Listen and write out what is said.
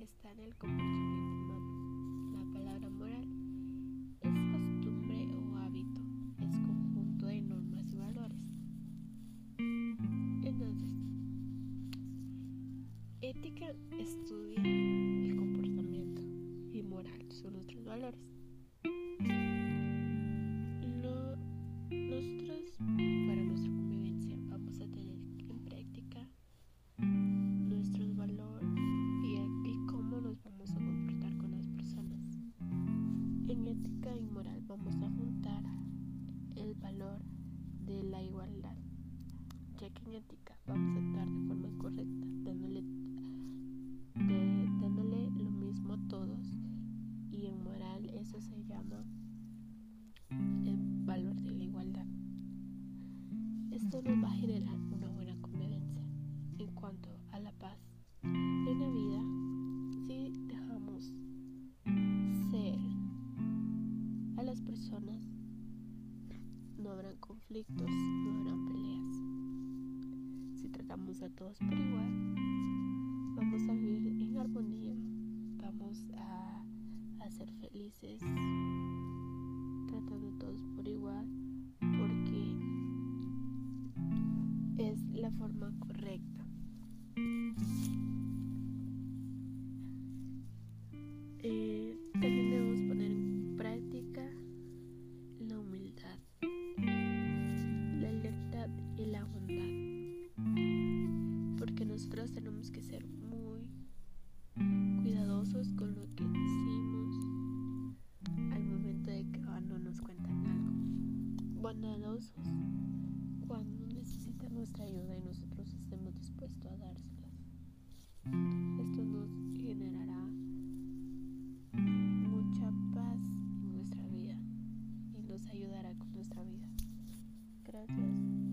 está en el comportamiento humano. La palabra moral es costumbre o hábito, es conjunto de normas y valores. Entonces, ética estudia el comportamiento y moral son otros valores. En ética y moral vamos a juntar el valor de la igualdad, ya que en ética vamos a actuar de forma correcta, dándole Esto nos va a generar no habrán conflictos no habrán peleas si tratamos a todos por igual vamos a vivir en armonía vamos a, ser felices tratando a todos por igual la forma correcta. Eh, tenemos que ser muy cuidadosos con lo que decimos al momento de que no nos cuentan algo, bondadosos cuando necesitan nuestra ayuda y nosotros estemos dispuestos a dárselas. Esto nos generará mucha paz en nuestra vida y nos ayudará con nuestra vida. Gracias.